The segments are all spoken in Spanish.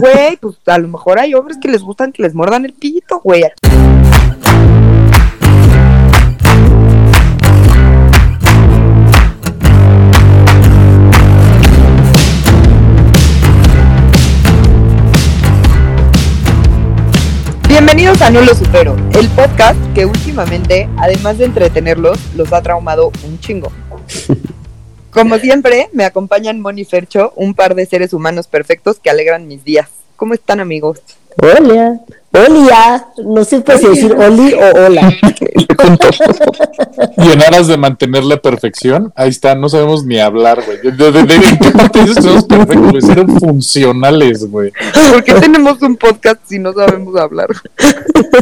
güey, pues a lo mejor hay hombres que les gustan que les mordan el pito, güey. Bienvenidos a No Lo Supero, el podcast que últimamente, además de entretenerlos, los ha traumado un chingo. Como siempre, me acompañan Moni Fercho, un par de seres humanos perfectos que alegran mis días. ¿Cómo están, amigos? Hola. Hola. No sé si decir oli o hola. y en aras de mantener la perfección, ahí está, no sabemos ni hablar, güey. ¿De, de, de, de qué parte somos perfectos? Eran funcionales, güey. ¿Por qué tenemos un podcast si no sabemos hablar?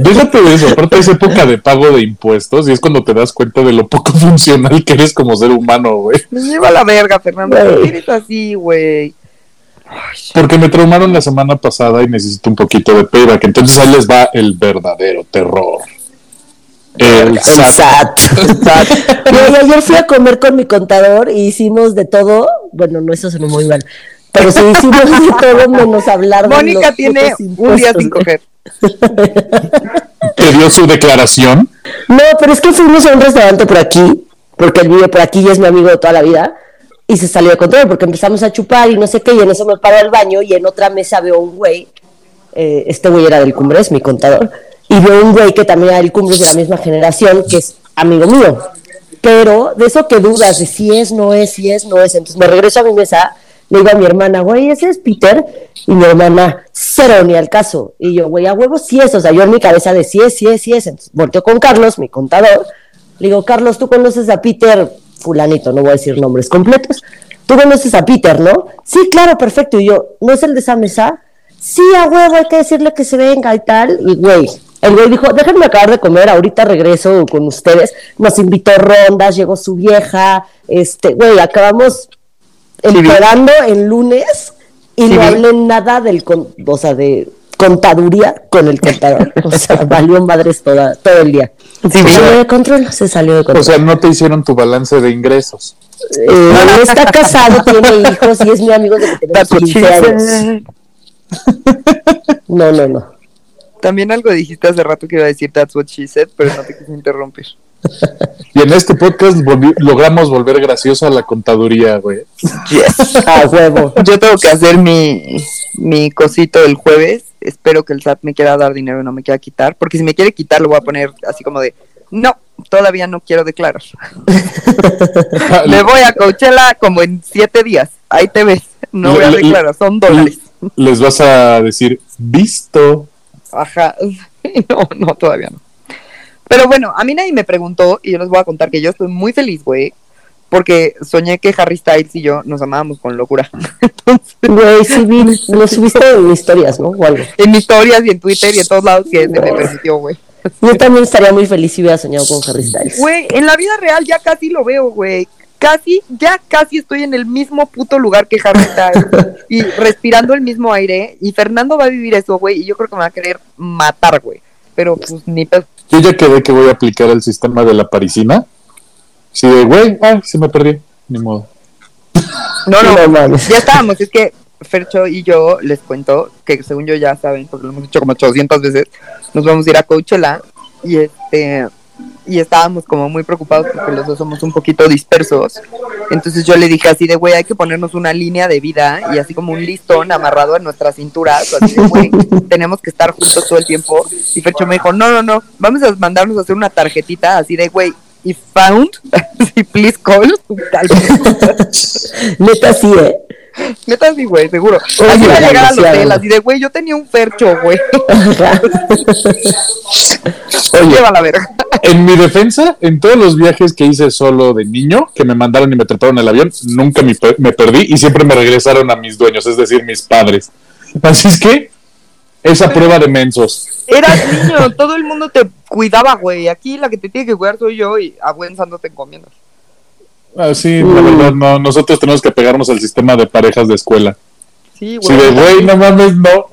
Déjate de eso, aparte es época de pago de impuestos y es cuando te das cuenta de lo poco funcional que eres como ser humano, güey. Me lleva la verga, Fernando. ¿Por qué eres así, güey? Porque me traumaron la semana pasada y necesito un poquito de payback. Entonces ahí les va el verdadero terror. El, SAT. ayer fui a comer con mi contador y hicimos de todo. Bueno, no, eso sonó muy mal. Pero sí hicimos de todo menos hablar Mónica tiene un día sin coger. ¿Te dio su declaración? No, pero es que fuimos a un restaurante por aquí, porque él vive por aquí y es mi amigo de toda la vida y se salió de control porque empezamos a chupar y no sé qué, y en eso me paro al baño y en otra mesa veo un güey, eh, este güey era del Cumbres, mi contador, y veo un güey que también era del Cumbres de la misma generación, que es amigo mío, pero de eso que dudas, de si es, no es, si es, no es, entonces me regreso a mi mesa, le digo a mi hermana, güey, ese es Peter, y mi hermana, cero ni al caso, y yo, güey, a huevo sí es, o sea, yo en mi cabeza de sí es, sí es, sí es, entonces volteo con Carlos, mi contador, le digo, Carlos, ¿tú conoces a Peter? Fulanito, no voy a decir nombres completos. Tú conoces a Peter, ¿no? Sí, claro, perfecto. Y yo, ¿no es el de esa mesa? Sí, a huevo, hay que decirle que se venga y tal. Y güey, el güey dijo, déjenme acabar de comer, ahorita regreso con ustedes. Nos invitó rondas, llegó su vieja, este, güey, acabamos esperando el lunes y no hablé nada del, o sea, de contaduría con el contador. O sea, valió madres toda, todo el día. Se salió de control, se salió de control. O sea, no te hicieron tu balance de ingresos. Eh, no está casado, tiene hijos y es mi amigo de que tenemos 15 años. No, no, no. También algo dijiste hace rato que iba a decir that's what she said, pero no te quise interrumpir. Y en este podcast logramos volver gracioso a la contaduría, güey. Yes. A huevo. Yo tengo que hacer mi, mi cosito el jueves espero que el SAT me quiera dar dinero y no me quiera quitar, porque si me quiere quitar lo voy a poner así como de, no, todavía no quiero declarar. me voy a Coachella como en siete días, ahí te ves, no voy a declarar, son dólares. Les vas a decir, visto. Ajá, no, no, todavía no. Pero bueno, a mí nadie me preguntó y yo les voy a contar que yo estoy muy feliz, güey, porque soñé que Harry Styles y yo nos amábamos con locura. Güey, sí vi, lo subiste en historias, ¿no? O algo. En historias y en Twitter y en todos lados que se me permitió, güey. Yo también estaría muy feliz si hubiera soñado con Harry Styles. Güey, en la vida real ya casi lo veo, güey. Casi, ya casi estoy en el mismo puto lugar que Harry Styles y respirando el mismo aire. Y Fernando va a vivir eso, güey, y yo creo que me va a querer matar, güey. Pero pues ni pedo. Yo ya quedé que voy a aplicar el sistema de la parisina Sí, de, güey, ah, se me perdí, ni modo. No, no, ya estábamos, es que Fercho y yo les cuento que según yo ya saben, porque lo hemos dicho como 800 veces, nos vamos a ir a Coachella y este y estábamos como muy preocupados porque los dos somos un poquito dispersos. Entonces yo le dije así de, güey, hay que ponernos una línea de vida y así como un listón amarrado a nuestra cintura, así de, güey, tenemos que estar juntos todo el tiempo. Y Fercho me dijo, no, no, no, vamos a mandarnos a hacer una tarjetita así de, güey, y found, si please call, tal Neta sí, ¿eh? Neta sí, güey, seguro. Así va a llegar al hotel, así de, güey, yo tenía un fercho, güey. Oye, la verga. En mi defensa, en todos los viajes que hice solo de niño, que me mandaron y me trataron el avión, nunca me, me perdí y siempre me regresaron a mis dueños, es decir, mis padres. Así es que esa prueba de mensos. Eras niño, todo el mundo te cuidaba, güey. Aquí la que te tiene que cuidar soy yo y a buen santo te encomiendas. Ah, sí, la verdad, no. Nosotros tenemos que pegarnos al sistema de parejas de escuela. Sí, güey. Sí, de güey, no mames, no.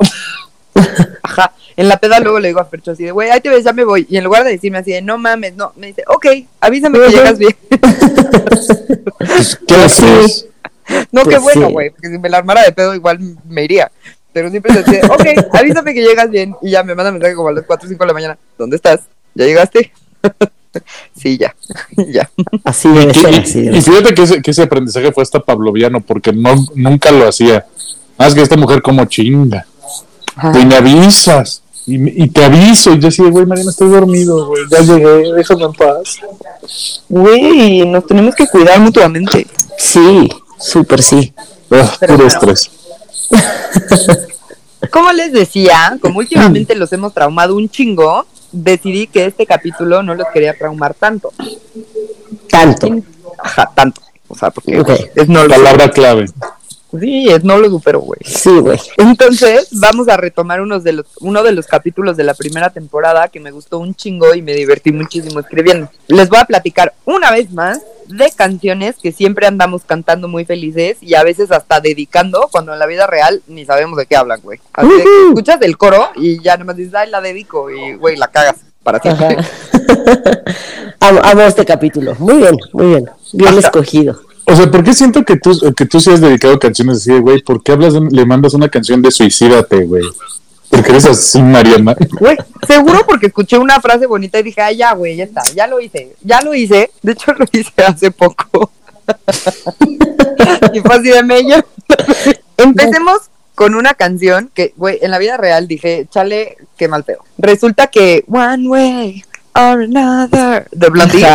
Ajá. En la peda luego le digo a Fercho así de, güey, ahí te ves, ya me voy. Y en lugar de decirme así de, no mames, no, me dice, ok, avísame que llegas bien. ¿Qué haces? No, qué pues bueno, güey, porque si me la armara de pedo igual me iría. Pero siempre se decía, ok, avísame que llegas bien. Y ya me manda mensaje como a las 4 o 5 de la mañana. ¿Dónde estás? ¿Ya llegaste? sí, ya, ya. Así debe ser, así Y, debe y fíjate que ese, que ese aprendizaje fue hasta pavloviano, porque no, nunca lo hacía. Más que esta mujer como chinga. Ajá. Y me avisas. Y, me- y te aviso. Y yo decía, güey, Mariana, estoy dormido, güey. Ya llegué, déjame en paz. Güey, nos tenemos que cuidar mutuamente. Sí, súper sí. Ah, puro bueno. Como les decía, como últimamente los hemos traumado un chingo, decidí que este capítulo no los quería traumar tanto. Tanto. Ajá, tanto. O sea, porque es no Palabra clave. Sí, lo supero, güey. Sí, güey. Entonces, vamos a retomar unos de los, uno de los capítulos de la primera temporada que me gustó un chingo y me divertí muchísimo escribiendo. Les voy a platicar una vez más de canciones que siempre andamos cantando muy felices y a veces hasta dedicando cuando en la vida real ni sabemos de qué hablan, güey. Así de que Ujú. escuchas el coro y ya nomás dices, ay, la dedico y, güey, la cagas para siempre. Ajá. amo, amo este capítulo. Muy bien, muy bien. Bien escogido. O sea, ¿por qué siento que tú, que tú sí has dedicado canciones así, de, güey? ¿Por qué hablas de- le mandas una canción de suicídate, güey? Porque eres así, Mariana. Güey, seguro porque escuché una frase bonita y dije, ay, ya, güey, ya está, ya lo hice, ya lo hice. De hecho, lo hice hace poco. y fue así de mello. Empecemos con una canción que, güey, en la vida real dije, chale, qué mal pedo. Resulta que One Way or Another de Blondie.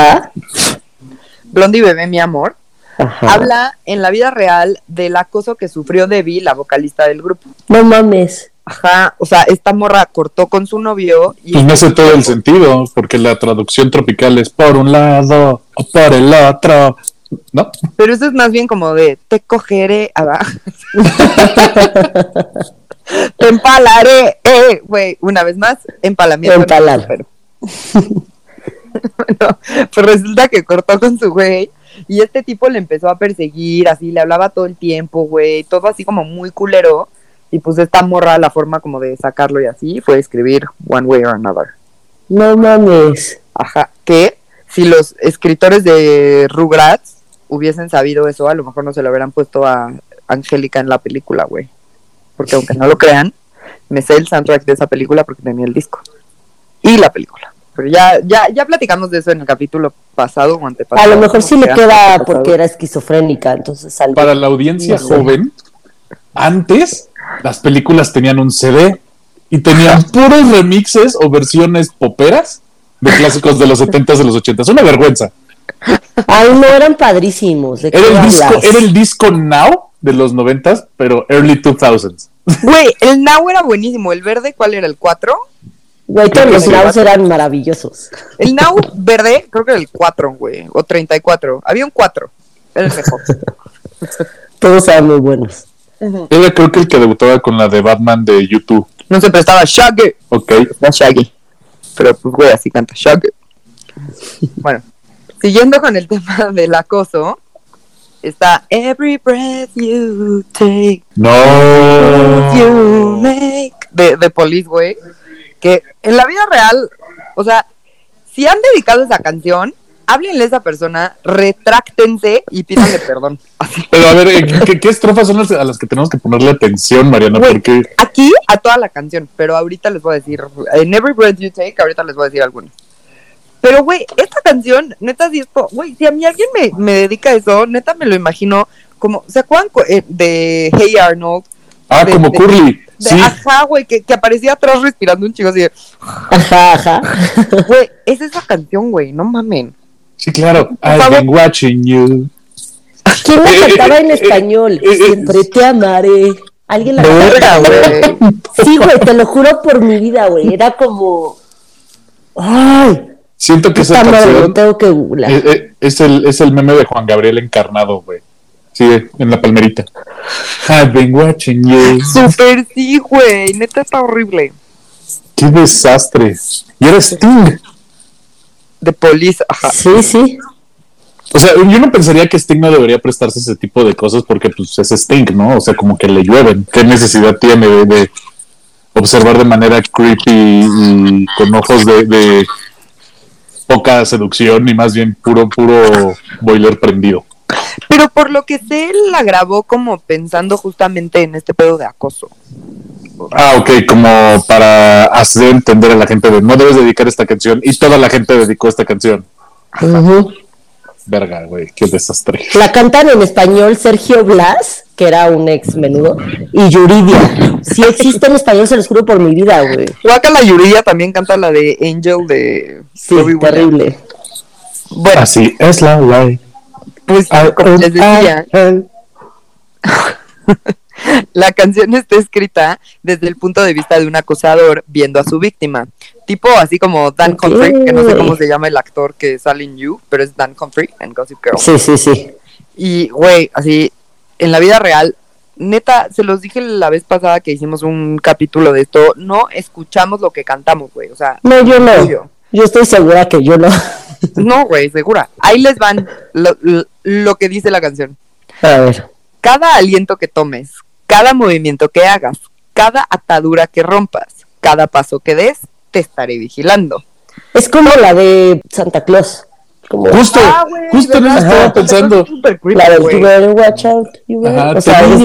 Blondie Bebé, mi amor, Ajá. habla en la vida real del acoso que sufrió Debbie, la vocalista del grupo. No mames. Ajá, o sea, esta morra cortó con su novio y Pues me hace todo el sentido, porque la traducción tropical es por un lado o por el otro. ¿No? Pero eso es más bien como de te cogeré abajo. te empalaré, eh, güey, una vez más, empalamiento. Empalar. Pero, bueno, pues resulta que cortó con su güey y este tipo le empezó a perseguir, así le hablaba todo el tiempo, güey, todo así como muy culero. Y pues esta morra, la forma como de sacarlo y así fue escribir One Way or Another. No mames. Ajá, que si los escritores de Rugrats hubiesen sabido eso, a lo mejor no se lo hubieran puesto a Angélica en la película, güey. Porque aunque no lo crean, me sé el soundtrack de esa película porque tenía el disco. Y la película. Pero ya, ya, ya platicamos de eso en el capítulo pasado o antepasado. A lo mejor sí le queda antepasado. porque era esquizofrénica, entonces salió. Para la audiencia joven, antes las películas tenían un CD y tenían puros remixes o versiones poperas de clásicos de los 70s, de los 80s. Una vergüenza. Ay, no, eran padrísimos. ¿De qué Era el disco, era el disco Now de los 90s, pero early 2000s. Güey, el Now era buenísimo. ¿El verde cuál era? ¿El 4? Güey, todos los lados eran maravillosos. El Now verde, creo que era el 4, güey. O 34. Había un 4. Era el mejor. Todos eran muy buenos. Era creo que el que debutaba con la de Batman de YouTube. No se prestaba Shaggy. Ok. No Shaggy. Pero pues güey, así canta Shaggy. Bueno, siguiendo con el tema del acoso, está Every breath you take, No. you make de, de Police, güey. Que en la vida real, o sea, si han dedicado esa canción, háblenle a esa persona, retráctense y pídanle perdón. Así. Pero a ver, ¿qué, estrofas son las a las que tenemos que ponerle atención, Mariana? Porque Aquí a toda la canción, pero ahorita les voy a decir, en Every Breath You Take, ahorita les voy a decir algunas. Pero, güey, esta canción, neta, güey, si a mí alguien me, me dedica eso, neta me lo imagino como, ¿se acuerdan eh, de Hey Arnold? Ah, de- como de- Curly. De, Sí. Ajá, güey, que, que aparecía atrás respirando un chico así de, Ajá, ajá. güey, es esa canción, güey, no mamen. Sí, claro. I've been watching you. ¿Quién la Eh, cantaba eh, en eh, español? eh, eh, Siempre te amaré. ¿Alguien la cantaba? güey. Sí, güey, te lo juro por mi vida, güey. Era como. Ay, Siento que esa madre, canción lo tengo que googlear. eh, eh, es, el, es el meme de Juan Gabriel encarnado, güey. Sí, en la palmerita. I've been watching you. Súper sí, güey, neta está horrible. Qué desastre. Y era Sting. De Police, ajá. Sí, sí. O sea, yo no pensaría que Sting no debería prestarse ese tipo de cosas porque pues es Sting, ¿no? O sea, como que le llueven. ¿Qué necesidad tiene de, de observar de manera creepy y con ojos de, de poca seducción y más bien puro, puro boiler prendido? Pero por lo que sé, él la grabó como pensando justamente en este pedo de acoso. Ah, ok, como para hacer entender a la gente de no debes dedicar esta canción y toda la gente dedicó esta canción. Ujú. Verga, güey, qué desastre. La cantan en español Sergio Blas, que era un ex menudo, y Yuridia. Si existe en español, se los juro por mi vida, güey. la Yuridia también canta la de Angel de Sí, terrible. Bueno, Así es la ley. Pues Ah, como les decía, ah, la canción está escrita desde el punto de vista de un acosador viendo a su víctima. Tipo así como Dan Ok. Humphrey, que no sé cómo se llama el actor que sale en You, pero es Dan Humphrey en Gossip Girl. Sí, sí, sí. Y, güey, así, en la vida real, neta, se los dije la vez pasada que hicimos un capítulo de esto, no escuchamos lo que cantamos, güey, o sea, No, yo no. Yo estoy segura que yo no. No, güey, segura. Ahí les van lo, que dice la canción. A ver. Cada aliento que tomes, cada movimiento que hagas, cada atadura que rompas, cada paso que des, te estaré vigilando. Es como la de Santa Claus. Como Justo, Ah, güey, justo en eso estaba pensando. Creepy, la de güey. You better watch out. You better- Ajá, o sea, ¿te es-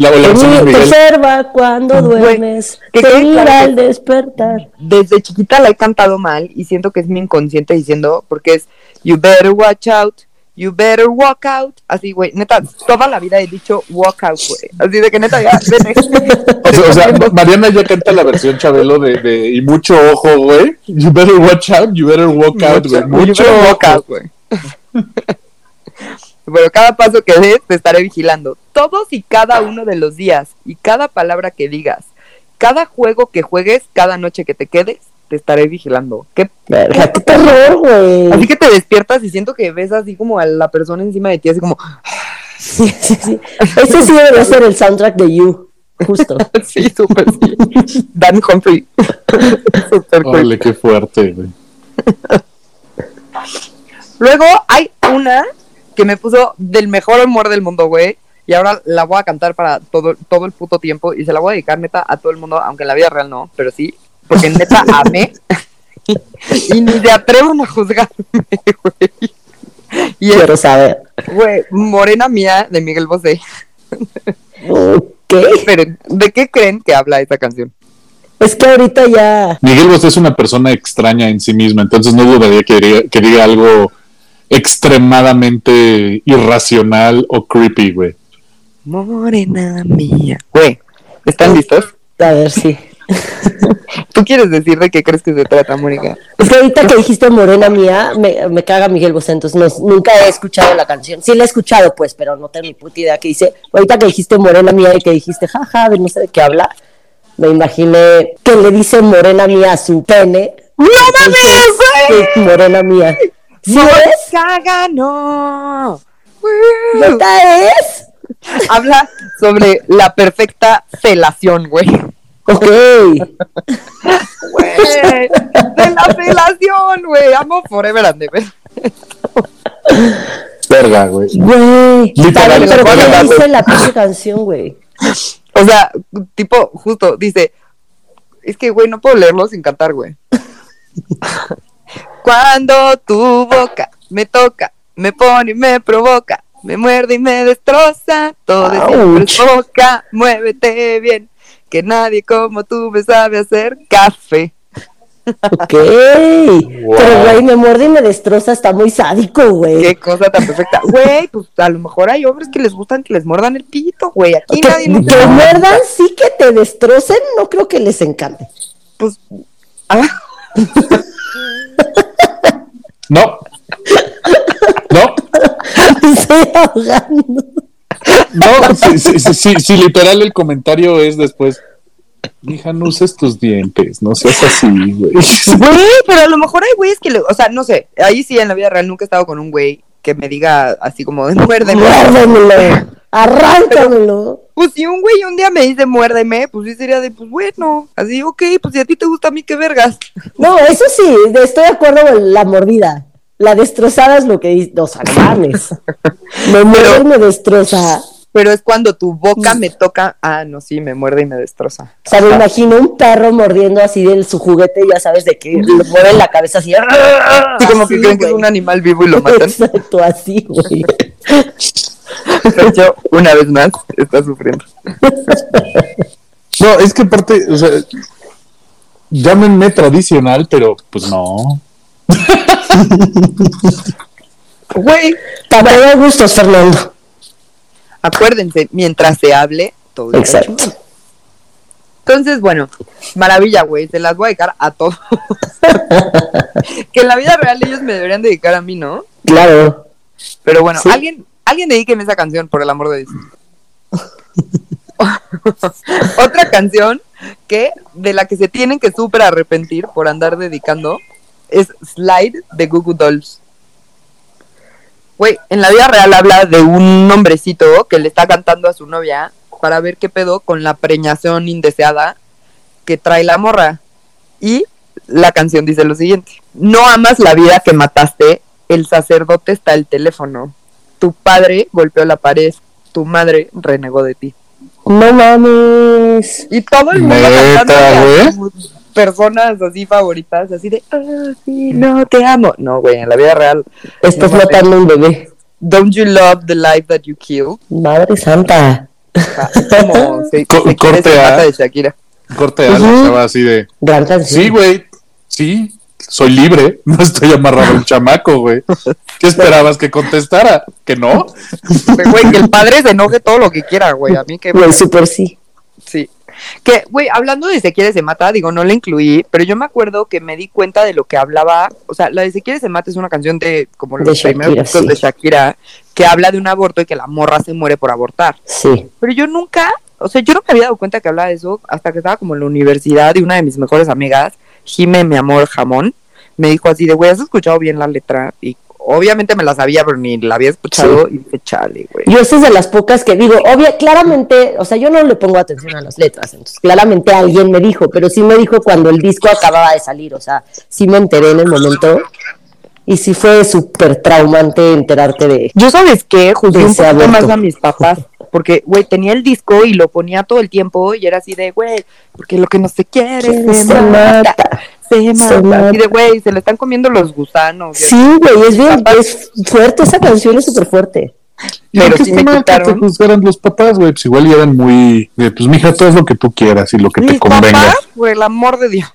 la, la versión de te observa cuando duermes. que Te mira claro al despertar. desde chiquita la he cantado mal y siento que es mi inconsciente diciendo, porque es You better watch out, you better walk out. Así, güey, neta, toda la vida he dicho walk out, güey. Así de que neta, ya, vete. O sea, o sea, Mariana ya canta la versión Chabelo de, de y mucho ojo, güey. You better watch out, you better walk out, güey. Mucho better walk ojo. out, güey. Bueno, cada paso que des te estaré vigilando. Todos y cada uno de los días y cada palabra que digas, cada juego que juegues, cada noche que te quedes, te estaré vigilando. ¿Qué Verga, qué terror, güey. Así que te despiertas y siento que ves así como a la persona encima de ti, así como, Sí, sí, sí. Ese sí debe ser el soundtrack de You. Justo. sí, súper sí. Dan Humphrey. Súper cool. Qué fuerte, güey. Luego hay una que me puso del mejor humor del mundo, güey. Y ahora la voy a cantar para todo, todo el puto tiempo. Y se la voy a dedicar neta a todo el mundo, aunque en la vida real no, pero sí. Porque neta amé. y ni se atrevan a juzgarme, güey. Y Quiero saber. güey, Morena Mía de Miguel Bosé. ¿Qué? Pero, ¿de qué creen que habla esta canción? Es que ahorita ya. Miguel Bosé es una persona extraña en sí misma, entonces no dudaría que diga, que diga algo extremadamente irracional o creepy, güey. Morena mía. Güey, ¿están listos? A ver, sí. ¿Tú quieres decir de qué crees que se trata, Mónica? Es que ahorita que dijiste Morena Mía, me, me caga Miguel Bosé, entonces no- nunca he escuchado la canción. Sí la he escuchado, pues, pero no tengo ni puta idea que dice. Ahorita que dijiste Morena Mía y que dijiste, jaja, de no sé de qué habla, me imaginé que le dice Morena Mía a su pene. ¡No mames, Sí, Morena Mía. ¿Sí es? ¡Caga, no! ¿Neta es? Habla sobre la perfecta felación, güey. Ok. Güey, de la felación, güey. Amo Forever and Ever. Verga, güey. Güey. Literal, Pero voy a ¿qué cantar, dice la pinche canción, güey? O sea, tipo, justo, dice. Es que, güey, no puedo leerlo sin cantar, güey. Cuando tu boca me toca, me pone y me provoca, me muerde y me destroza, todo es boca, muévete bien, que nadie como tú me sabe hacer café. Ok. Pero, güey, me muerde y me destroza, está muy sádico, güey. Qué cosa tan perfecta. Güey, pues a lo mejor hay hombres que les gustan que les muerdan el pito, güey. Aquí Que, nadie nos que muerdan, sí que te destrocen, no creo que les encante. Pues. ah, No. No. Me estoy ahogando. No, si, si, si- si- si literal el comentario es después. Hija, no uses tus dientes, no seas así, güey. Güey, pero a lo mejor hay güeyes que le. O sea, no sé. Ahí sí en la vida real nunca he estado con un güey que me diga así como de muérdeme. Muérdemelo. Arráncamelo. Pues si un güey un día me dice muérdeme, pues sí sería de, pues bueno. Así, ok, pues si a ti te gusta a mí, qué vergas. No, eso sí, de- estoy de acuerdo con la mordida. La destrozada es lo que dice. No mames. Me muerde y me destroza. Pero es cuando tu boca me toca, ah, no, sí, me muerde y me destroza. O sea, me imagino un perro mordiendo así de su juguete, ya sabes, de que le mueve la cabeza así. Sí, como que así, creen que es un animal vivo y lo matan. Exacto, así, güey. Sergio, una vez más, está sufriendo. No, es que aparte, o sea, llámenme tradicional, pero pues no. Güey, Para gustos, Fernando. Acuérdense, mientras se hable, todo Exacto. Entonces, bueno, maravilla, güey, se las voy a dedicar a todos. que en la vida real ellos me deberían dedicar a mí, ¿no? Claro. Pero bueno, Sí. alguien, alguien dedíqueme esa canción, por el amor de Dios. Otra canción que de la que se tienen que súper arrepentir por andar dedicando es Slide de Google Dolls. Güey, en la vida real habla de un hombrecito que le está cantando a su novia para ver qué pedo con la preñación indeseada que trae la morra. Y la canción dice lo siguiente: No amas la vida que mataste, el sacerdote está el teléfono. Tu padre golpeó la pared, tu madre renegó de ti. No mames. Y todo el mundo Neta, cantando personas así favoritas, así de, ah, sí, no, te amo. No, güey, en la vida real. Estás no matando un bebé. Don't you love the life that you kill? Madre santa. Ah, como se, Co- se quiere, corte se A. mata de Shakira. Corte a así de, Gran canción. sí, güey, sí, soy libre, no estoy amarrado a un chamaco, güey. ¿Qué esperabas que contestara? ¿Que no? Güey, que el padre se enoje todo lo que quiera, güey. A mí que Güey, súper sí. Sí. Que, güey, hablando de Se quiere se mata, digo, no la incluí, pero yo me acuerdo que me di cuenta de lo que hablaba. O sea, la de Se quiere se mata es una canción de, como De los primeros Shakira, discos sí. de Shakira, que habla de un aborto y que la morra se muere por abortar. Sí. Pero yo nunca, o sea, yo no me había dado cuenta que hablaba de eso hasta que estaba como en la universidad y una de mis mejores amigas, Jime, mi amor, jamón, me dijo así de, güey, ¿has escuchado bien la letra? Y obviamente me la sabía, pero ni la había escuchado y dije, chale, güey. Yo esa es de las pocas que digo, obvia, claramente, o sea, yo no le pongo atención a las letras, entonces claramente alguien me dijo, pero sí me dijo cuando el disco acababa de salir, o sea, sí me enteré en el momento y sí fue súper traumante enterarte de... Yo sabes qué, juzgué un aborto. más a mis papás, porque, güey, tenía el disco y lo ponía todo el tiempo y era así de, güey, porque lo que no se quiere se, Se mata, mata. Se mata, mata. así de, güey, se le están comiendo los gusanos. y. Sí, güey, es bien, es fuerte, esa canción es súper fuerte. Pero sí me que te quitaron. juzgaran los papás, güey. Pues igual y eran muy, de, pues mija, todo es lo que tú quieras y lo que te convenga. papás, por el amor de Dios.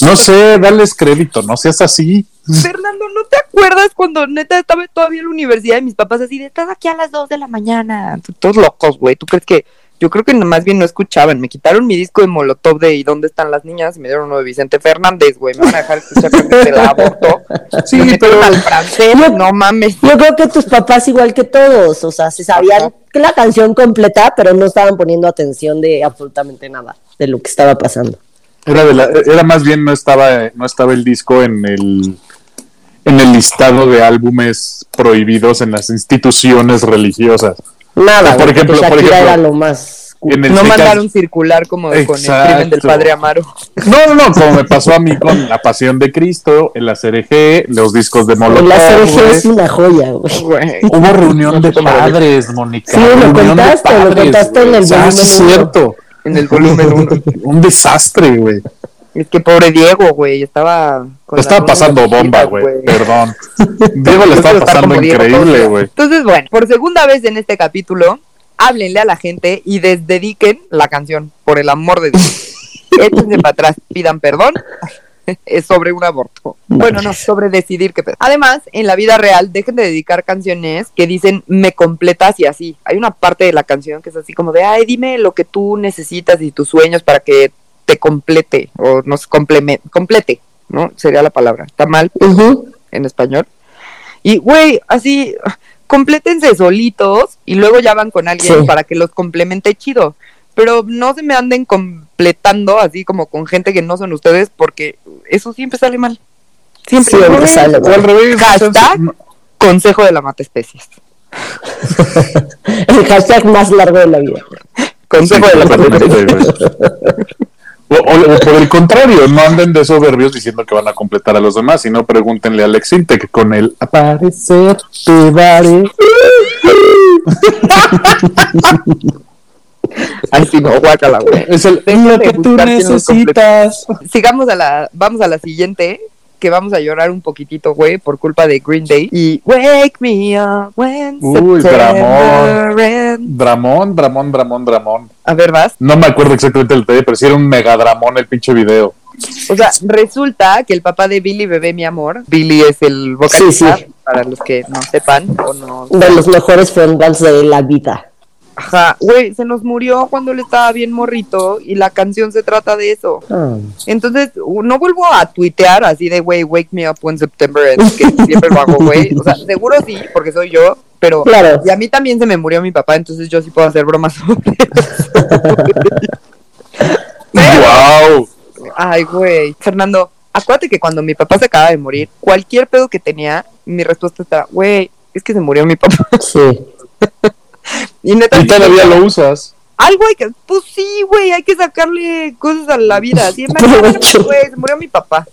No sé, dales crédito, no seas así. Fernando, ¿no te acuerdas cuando neta estaba todavía en la universidad y mis papás así de, estás aquí a las 2 de la mañana? Todos locos, güey. ¿Tú crees que Yo creo que más bien no escuchaban. Me quitaron mi disco de Molotov de ¿Y dónde están las niñas? Y me dieron uno de Vicente Fernández, güey. Me van a dejar escuchar que se la abortó. Sí, Me metieron pero- al francés. No mames. Yo creo que tus papás igual que todos, o sea, se sabían la canción completa, pero no estaban poniendo atención de absolutamente nada de lo que estaba pasando. Era, de la, era más bien no estaba, no estaba el disco en el en el listado de álbumes prohibidos en las instituciones religiosas. Nada, Por güey, porque ejemplo, por ejemplo, era lo más el No mandaron circular como con el crimen del Exacto. padre Amaro. No, no, no, como me pasó a mí con La Pasión de Cristo, el ACRG, los discos de Molotov. La CRG güey. es una joya, güey. Hubo reunión de padres, Mónica. Sí, lo reunión de contaste, lo contaste en el. Ah, volumen sí, es uno. cierto. En el volumen 1. Un desastre, güey. Es que pobre Diego, güey, estaba... con Le estaba pasando bomba, güey. Perdón. Diego le estaba pasando increíble, güey. Entonces, bueno, por segunda vez en este capítulo, háblenle a la gente y desdediquen la canción, por el amor de Dios. Échense para atrás, pidan perdón. Es sobre un aborto. Bueno, no, sobre decidir qué pedo. Además, en la vida real, dejen de dedicar canciones que dicen me completas y así. Hay una parte de la canción que es así como de, ay, dime lo que tú necesitas y tus sueños para que te complete o nos compleme- complete, ¿no? Sería la palabra. Está mal en español. Y, güey, así, complétense solitos y luego ya van con alguien Sí. para que los complemente chido. Pero no se me anden completando así como con gente que no son ustedes porque eso siempre sale mal. Siempre. Siempre sale O al revés. Hashtag. no- Consejo de la mata especies. El hashtag más largo de la vida. Consejo de la mata especies. O, o- o por el contrario, no anden de soberbios diciendo que van a completar a los demás, sino pregúntenle a Alex Intec con el aparecer te daré. Ay, sí, no, guácala, güey. Es el, lo que tú necesitas. Sigamos a la, vamos a la siguiente, que vamos a llorar un poquitito, güey, por culpa de Green Day. Y Wake me up when Uy, September ends. Dramón, Dramón, Dramón, Dramón. A ver, vas. No me acuerdo exactamente el detalle, pero sí era un megadramón el pinche video. O sea, resulta que el papá de Billy Bebé, mi amor, Billy es el vocalista, Sí, sí. para los que no sepan o no. De los mejores frontmans de la vida. Ajá, güey, se nos murió cuando él estaba bien morrito y la canción se trata de eso. Ah. Entonces, no vuelvo a tuitear así de, güey, wake me up when September ends, que siempre lo hago, güey. O sea, seguro sí, porque soy yo, pero... Claro. Y a mí también se me murió mi papá, entonces yo sí puedo hacer bromas sobre eso. ¡Wow! Ay, güey. Fernando, acuérdate que cuando mi papá se acaba de morir, cualquier pedo que tenía, mi respuesta estaba, güey, es que se murió mi papá. Sí. Y neta, Y todavía lo usas. algo hay que, pues sí, güey, hay que sacarle cosas a la vida. Siempre, Provecho. güey, se murió mi papá.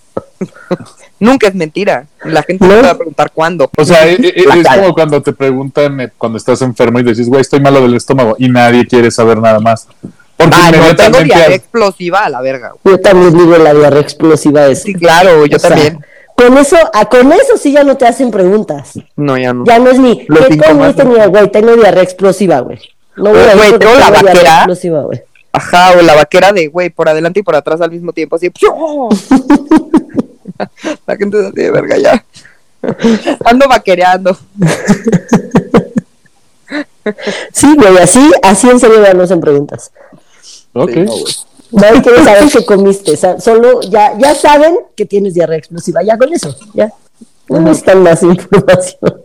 Nunca es mentira. La gente ¿No? te va a preguntar cuándo. O sea, e- e- La es como cuando te preguntan eh, cuando estás enfermo y decís, güey, estoy malo del estómago y nadie quiere saber nada más. Porque Ah, no, tengo diarrea explosiva a la verga. güey. Yo también digo la diarrea explosiva es. Sí, claro, yo O sea, también. Con eso, a, con eso sí ya no te hacen preguntas. No, ya no. Ya no es ni, Los ¿qué comiste? Ni, güey, tengo diarrea explosiva, güey. No voy Güey, porque tengo la diarrea vaquera. explosiva, güey. Ajá, o la vaquera de, güey, por adelante y por atrás al mismo tiempo, así. la gente así de verga ya. Ando vaquereando. Sí, güey, así, así en serio ya no hacen preguntas. Ok. Sí, no, Nadie quiere saber qué comiste. Solo ya, ya saben que tienes diarrea explosiva. Ya con eso, ya. No necesitan más información.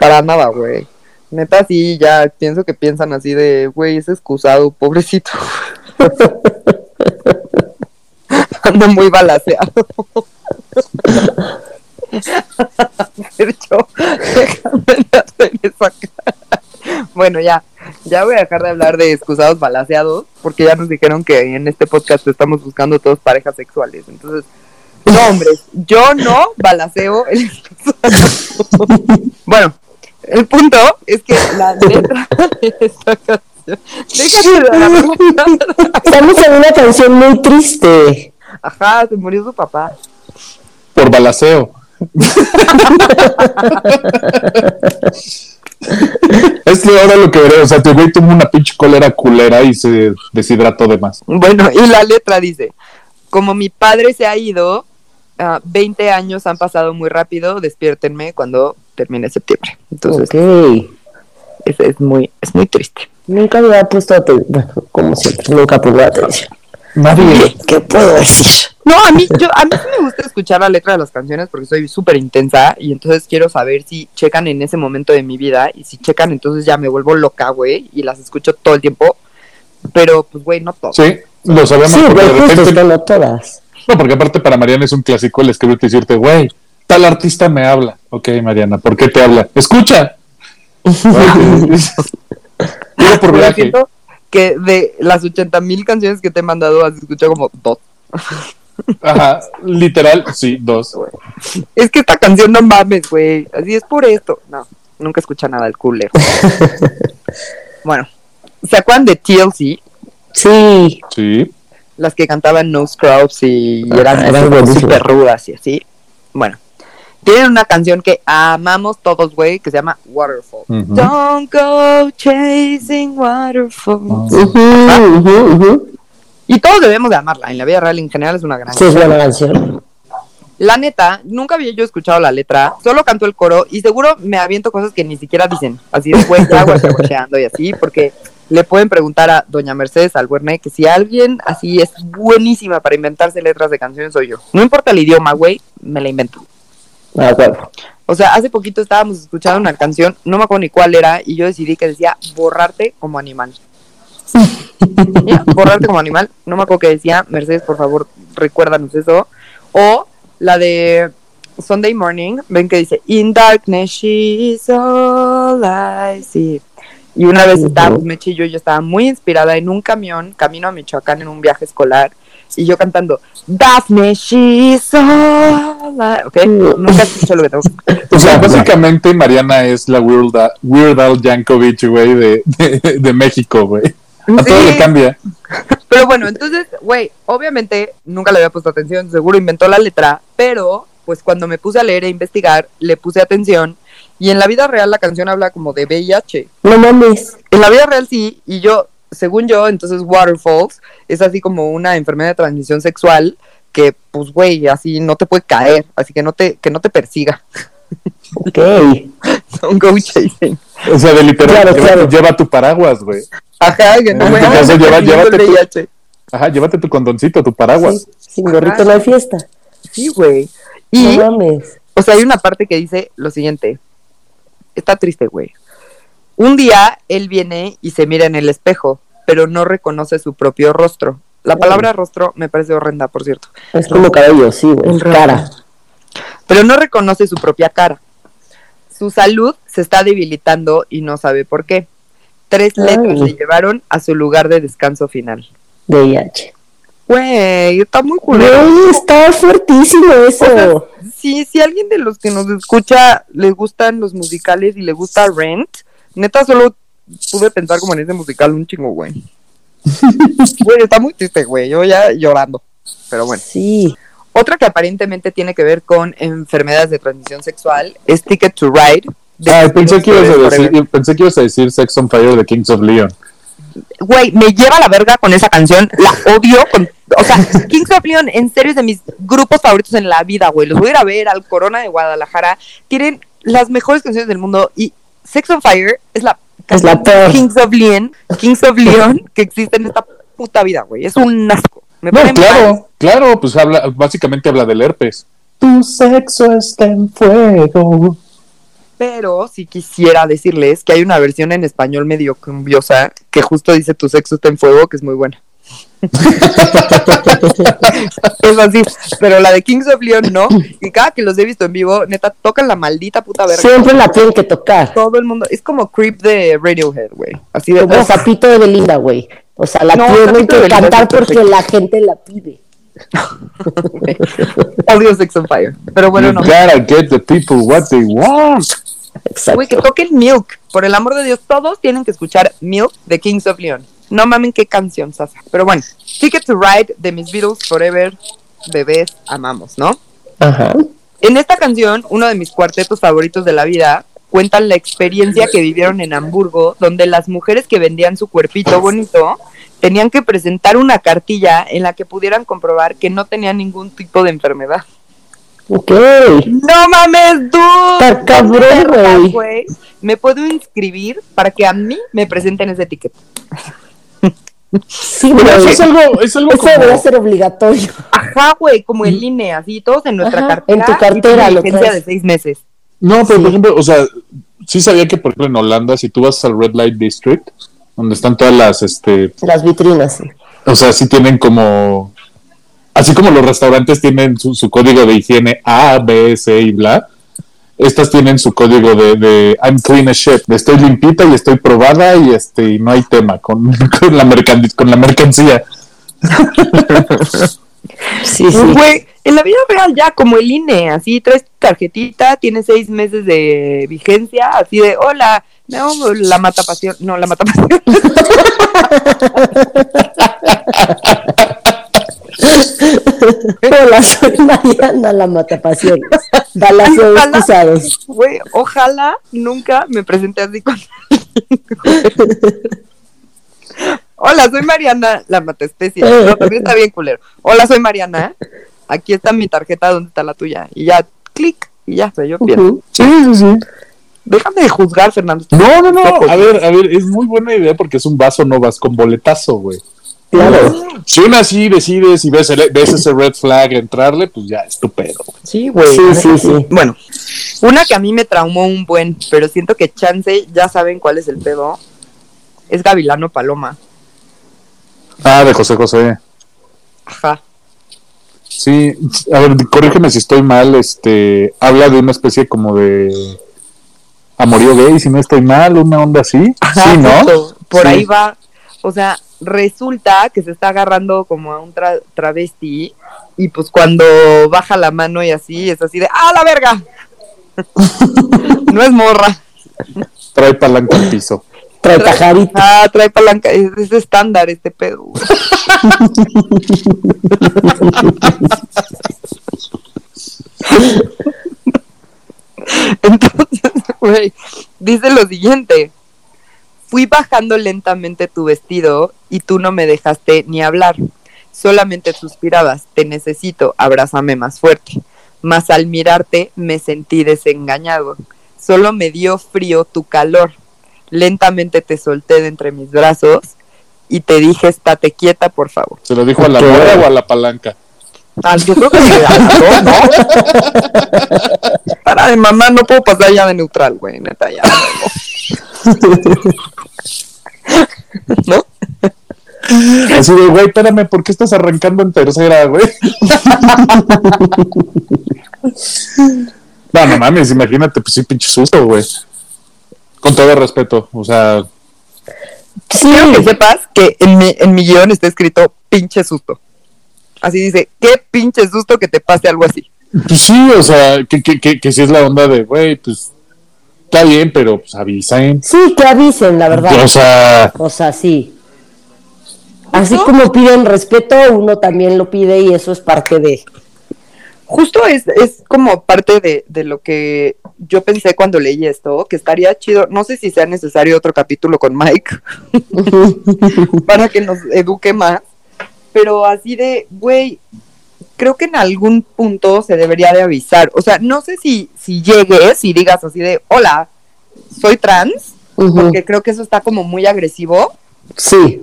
Para nada, güey. Neta, sí, ya pienso que piensan así de, güey, es excusado, pobrecito. Ando muy balaseado. Sergio, déjame hacer esa cara. Bueno, ya, ya voy a dejar de hablar de excusados balaseados, porque ya nos dijeron que en este podcast estamos buscando todos parejas sexuales. Entonces, no, hombres, yo no balaseo el excusado. Bueno, el punto es que la letra de esta canción. Déjate de hablar. Estamos en una canción muy triste. Ajá, se murió su papá. Por balaceo. es que ahora lo que veré, o sea, tu güey tuvo una pinche cólera culera y se deshidrató de más. Bueno, y la letra dice: Como mi padre se ha ido, ah, 20 años han pasado muy rápido, despiértenme cuando termine septiembre. Entonces, es, es muy, es muy triste. Nunca me había puesto atención. Bueno, como siempre, nunca pongo atención. Nadie. ¿Qué puedo decir? No, a mí, yo, a mí sí me gusta escuchar la letra de las canciones porque soy súper intensa y entonces quiero saber si checan en ese momento de mi vida y si checan entonces ya me vuelvo loca, güey, y las escucho todo el tiempo. Pero, pues, güey, no todo. Sí, lo sabemos Sí, porque güey, de repente. no todas. No, porque aparte para Mariana es un clásico el escribirte y decirte, güey, tal artista me habla. Ok, Mariana, ¿por qué te habla? Escucha. Tiro por viaje. que de las 80 mil canciones que te he mandado has escuchado como dos. Ajá, literal, sí, dos. Es que esta canción no mames, güey. Así es por esto. No, nunca escucha nada el culero. bueno, ¿se acuerdan de TLC? Sí. Sí. Las que cantaban No Scrubs y Ah, eran, eran súper rudas y así. Bueno, tienen una canción que amamos todos, güey, que se llama Waterfall. Don't go chasing waterfalls. Y todos debemos de amarla. En la vida real en general es una gran Sí, es buena canción. La neta, nunca había yo escuchado la letra, solo canto el coro y seguro me aviento cosas que ni siquiera dicen. Así después ya guachaguacheando y así, porque le pueden preguntar a doña Mercedes Albuerne que si alguien así es buenísima para inventarse letras de canciones soy yo. No importa el idioma, güey, me la invento. Ah, huevo. O sea, hace poquito estábamos escuchando una canción, no me acuerdo ni cuál era, y yo decidí que decía borrarte como animal. Borrarte como animal, no me acuerdo qué decía, Mercedes, por favor, recuérdanos eso. O la de Sunday Morning, ven que dice, In darkness she's all I see. Y una vez estábamos, Meche y yo, yo estaba muy inspirada en un camión, camino a Michoacán en un viaje escolar, y yo cantando, Daphne, she's all la, ok, nunca escucho lo que tengo. O sea, básicamente Mariana es la Weird, Al- Weird Al Yankovic, güey, de, de, de México, güey. A todo Sí. le cambia. Pero bueno, entonces, güey, obviamente nunca le había puesto atención, seguro inventó la letra, pero pues cuando me puse a leer e investigar, le puse atención y en la vida real la canción habla como de VIH. No mames. En la vida real sí, y yo, según yo, entonces Waterfalls es así como una enfermedad de transmisión sexual que, pues, güey, así no te puede caer, así que no te, que no te persiga. Ok. Don't go chasing. O sea, de literal, Claro, lleva, claro. lleva tu paraguas, güey. Ajá, que no En me caso, lleva- persiguiendo llévate el tu-. Ajá, llévate tu condoncito, tu paraguas. Sí, sin gorrito no hay fiesta. Sí, güey. Y, No mames. o sea, hay una parte que dice lo siguiente. Está triste, güey. Un día él viene y se mira en el espejo, pero no reconoce su propio rostro. La palabra rostro me parece horrenda, por cierto. Es como cabello, sí, güey. El Cara. Pero no reconoce su propia cara. Su salud se está debilitando y no sabe por qué. Tres Ay. letras le llevaron a su lugar de descanso final. VIH. Güey, está muy culero. Güey, está fuertísimo eso. Si, si alguien de los que nos escucha le gustan los musicales y le gusta Rent, neta solo pude pensar como en ese musical un chingo, güey. Güey, está muy triste, güey. Yo ya llorando. Pero bueno. Sí. Otra que aparentemente tiene que ver con enfermedades de transmisión sexual es Ticket to Ride. De Ay, pensé que, ibas a decir, pensé que ibas a decir Sex on Fire de Kings of Leon. Güey, me lleva la verga con esa canción. La odio. Con, o sea, Kings of Leon, en serio, es de mis grupos favoritos en la vida, güey. Los voy a ir a ver al Corona de Guadalajara. Tienen las mejores canciones del mundo. Y Sex on Fire es la, Es la peor. Kings of Leon, Kings of Leon que existe en esta puta vida, güey. Es un asco. Me No, pone mal. claro, claro, pues habla, básicamente habla del herpes. Tu sexo está en fuego. Pero sí quisiera decirles que hay una versión en español medio cumbiosa que justo dice tu sexo está en fuego, que es muy buena. es así, pero la de Kings of Leon no. Y cada que los he visto en vivo, neta, tocan la maldita puta verga. Siempre la tienen que tocar. Todo el mundo, es como Creep de Radiohead, güey. Así de. Como Zapito de Belinda, güey. O sea, la No, tienen que cantar porque la gente la pide. Odio Sex on Fire. Pero bueno, you no. gotta get the people what they want. Exacto. Güey, que toquen Milk. Por el amor de Dios, todos tienen que escuchar Milk de Kings of Leon. No mamen qué canción, Sasa. Pero bueno, Ticket to Ride de Miss Beatles Forever, bebés, amamos, ¿no? Ajá. En esta canción, uno de mis cuartetos favoritos de la vida, cuentan la experiencia que vivieron en Hamburgo, donde las mujeres que vendían su cuerpito bonito tenían que presentar una cartilla en la que pudieran comprobar que no tenían ningún tipo de enfermedad. Ok. No mames, dude. Está cabrón, güey. Me puedo inscribir para que a mí me presenten ese ticket. Sí, Pero güey. eso es algo, es algo Eso como, debería ser obligatorio. Ajá, güey, como el INE, así, todos en nuestra Ajá, cartera. en tu cartera lo traes. de seis meses. No, pero Sí. por ejemplo, o sea, sí sabía que por ejemplo en Holanda, si tú vas al Red Light District, donde están todas las, este, Las vitrinas, sí. o sea, sí tienen como, así como los restaurantes tienen su, su código de higiene A, B, C y bla, estas tienen su código de, de I'm clean as shit, de estoy limpita y estoy probada y este, y no hay tema con, con la, mercan- con la mercancía. Sí, sí. Güey, en la vida real ya, como el INE, así traes tu tarjetita, tiene seis meses de vigencia, así de, hola, no, la matapasión, no, la matapasión. Hola, soy Mariana la Matapasiones. Balazos pisados. Güey, ojalá nunca me presente así con Hola, soy Mariana, la mataespecie. No, también está bien culero. Hola, soy Mariana. Aquí está mi tarjeta, ¿dónde está la tuya? Y ya, clic, y ya, se yo. Ujú. Sí, sí, sí. Déjame de juzgar, Fernando. No, no, no, a ver, a ver, es muy buena idea porque es un vaso, no vas con boletazo, güey. Claro. Si aún así decides y ves, el- ves ese red flag entrarle, pues ya, estupendo. Sí, güey. Sí, sí, sí. Bueno, una que a mí me traumó un buen, pero siento que chance ya saben cuál es el pedo. Es Gavilano Paloma. Ah, de José José. Ajá. Sí, a ver, corrígeme si estoy mal, este, habla de una especie como de amorío gay, si no estoy mal, una onda así. Ajá, sí, ¿no? justo. Por Sí. ahí va. O sea, resulta que se está agarrando como a un tra- travesti Y pues cuando baja la mano y así, es así de, ¡ah, la verga! no es morra. Trae palanca al piso. Trae pajarita. Ah, trae palanca. Es, es estándar este pedo. Entonces, güey, dice lo siguiente. Fui bajando lentamente tu vestido y tú no me dejaste ni hablar. Solamente suspirabas, te necesito, abrázame más fuerte. Mas al mirarte me sentí desengañado. Solo me dio frío tu calor. Lentamente te solté de entre mis brazos y te dije, estate quieta, por favor. ¿Se lo dijo a la morra o a la palanca? Ah, yo creo que se agarró, ¿no? Para de mamá, no puedo pasar ya de neutral, güey, neta, ya. ¿No? Así de, güey, espérame, ¿por qué estás arrancando en tercera, güey? no, no mames, imagínate, pues sí, pinche susto, güey. Con todo respeto, o sea, Sí, Quiero que sepas que en mi, en mi guion está escrito pinche susto. Así dice, qué pinche susto que te pase algo así. pues sí, o sea, que, que, que, que sí es la onda de, güey, pues está bien, pero pues avisen. sí, que avisen, la verdad. O sea, O sea, sí. Así ¿No? como piden respeto, uno también lo pide y eso es parte de. Justo es, es como parte de, de lo que yo pensé cuando leí esto, que estaría chido, no sé si sea necesario otro capítulo con Mike para que nos eduque más, pero así de, güey, creo que en algún punto se debería de avisar, o sea, no sé si, si llegues y digas así de, hola, soy trans, porque creo que eso está como muy agresivo, Sí.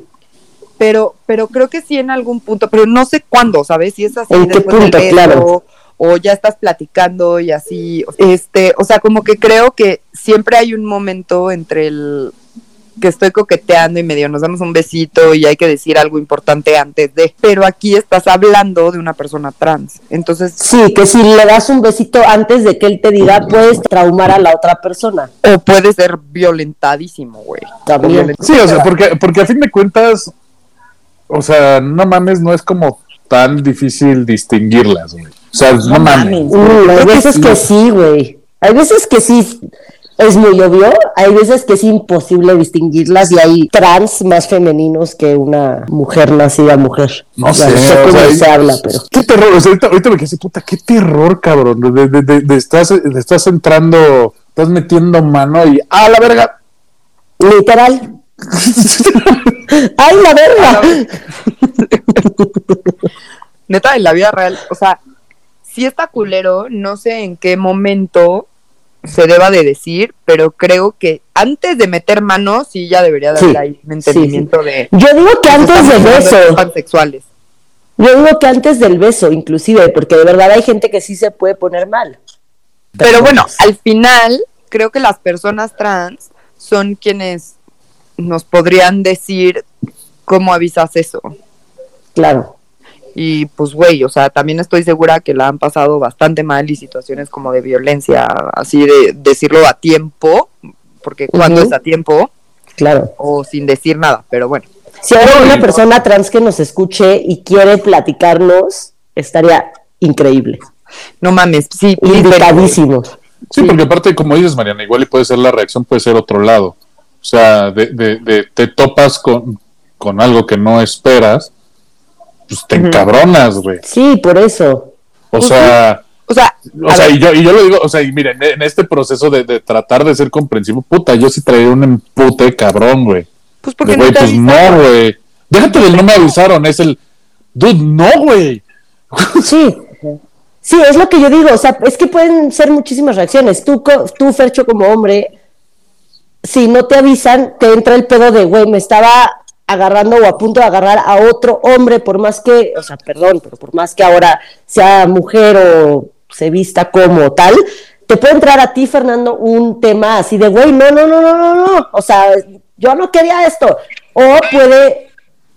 pero, pero creo que sí en algún punto, pero no sé cuándo, ¿sabes? Si es así ¿En qué después del punto? beso, Claro. o ya estás platicando y así, este, o sea, como que creo que siempre hay un momento entre el que estoy coqueteando y medio nos damos un besito y hay que decir algo importante antes de, pero aquí estás hablando de una persona trans, entonces, Sí, que si le das un besito antes de que él te diga, puedes traumar a la otra persona. o puede ser violentadísimo, güey. También. sí, o sea, porque, porque a fin de cuentas, o sea, no mames, no es como tan difícil distinguirlas, güey. O sea, no, mames. Uh, hay veces que sí, güey. Hay veces que sí es muy obvio, hay veces que es imposible distinguirlas y hay trans más femeninos que una mujer nacida mujer. No sé, no sé o cómo sea, se habla, pero. Qué terror, o sea, ahorita, ahorita me quedé así, puta, qué terror, cabrón. De, de, de, de estás, de estás entrando, estás metiendo mano y, ¡ah, la verga! Literal. ¡Ay, la verga! neta, en la vida real, o sea, si está culero, no sé en qué momento se deba de decir, pero creo que antes de meter manos, sí ya debería de Sí, haber ahí un entendimiento de... Yo digo que antes estamos del beso. pansexuales. Yo digo que antes del beso, inclusive, porque de verdad hay gente que sí se puede poner mal. Pero bueno, al final, creo que las personas trans son quienes nos podrían decir cómo avisas eso. Claro. Y pues, güey, o sea, también estoy segura que la han pasado bastante mal y situaciones como de violencia, así de decirlo a tiempo, porque cuando Ujú. es a tiempo Claro. o sin decir nada, pero bueno. Si hay una persona trans que nos escuche y quiere platicarnos, estaría increíble. No mames, sí, Invitadísimo. Sí, porque aparte, como dices, Mariana, igual y puede ser la reacción, puede ser otro lado. O sea, de, de, de- te topas con, con algo que no esperas, pues te encabronas, güey. Sí, por eso. O sea, O sea, o sea y, yo, y yo lo digo, o sea, y miren, en este proceso de, de tratar de ser comprensivo, puta, yo sí traía un empute cabrón, güey. pues De, porque Güey, no te pues avisaron. no, güey. Déjate del no me avisaron, es el, dude, no, güey. Sí. Sí, es lo que yo digo. O sea, es que pueden ser muchísimas reacciones. Tú, tú Fercho, como hombre, si no te avisan, te entra el pedo de, güey, me estaba agarrando o a punto de agarrar a otro hombre, por más que, o sea, perdón, pero por más que ahora sea mujer o se vista como tal, te puede entrar a ti, Fernando, un tema así de, güey, no, no, no, no, no, no, o sea, yo no quería esto. O puede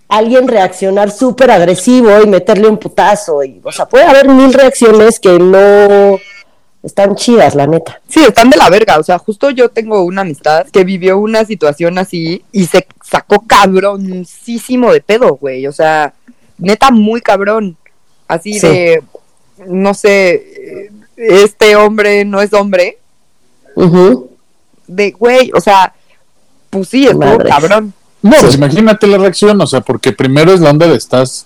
alguien reaccionar súper agresivo y meterle un putazo. Y, o sea, puede haber mil reacciones que no están chidas, la neta. Sí, están de la verga. O sea, justo yo tengo una amistad que vivió una situación así y se sacó cabroncísimo de pedo, güey. O sea, neta, muy cabrón. Así Sí. de, no sé, este hombre no es hombre. De, güey, o sea, pues sí, estuvo Madres. cabrón. No, pues imagínate la reacción, o sea, porque primero es la onda de estás.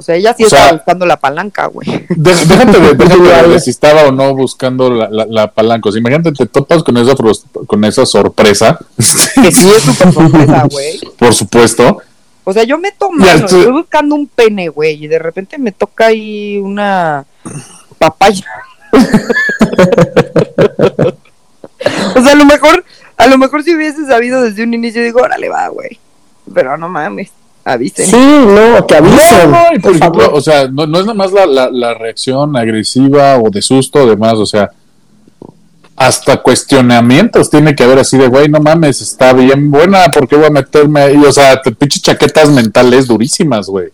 O sea, ella sí O sea- estaba buscando la palanca, güey. déjate de, déjate si estaba o no buscando la, la, la palanca. O sea, imagínate, te topas con esa, con esa sorpresa, Que sí es súper sorpresa, güey. por supuesto. O sea, yo mano, tú- estoy buscando un pene, güey, y de repente me toca ahí una papaya. o sea, a lo mejor, a lo mejor si hubiese sabido desde un inicio, digo, órale, va, güey. Pero no mames, avisen. Sí, no, que avisen. No, no, por ejemplo, o sea, no, no es nada más la, la, la reacción agresiva o de susto o demás, o sea, hasta cuestionamientos tiene que haber así de, güey, no mames, está bien buena, ¿por qué voy a meterme ahí? O sea, te pinches chaquetas mentales durísimas, güey.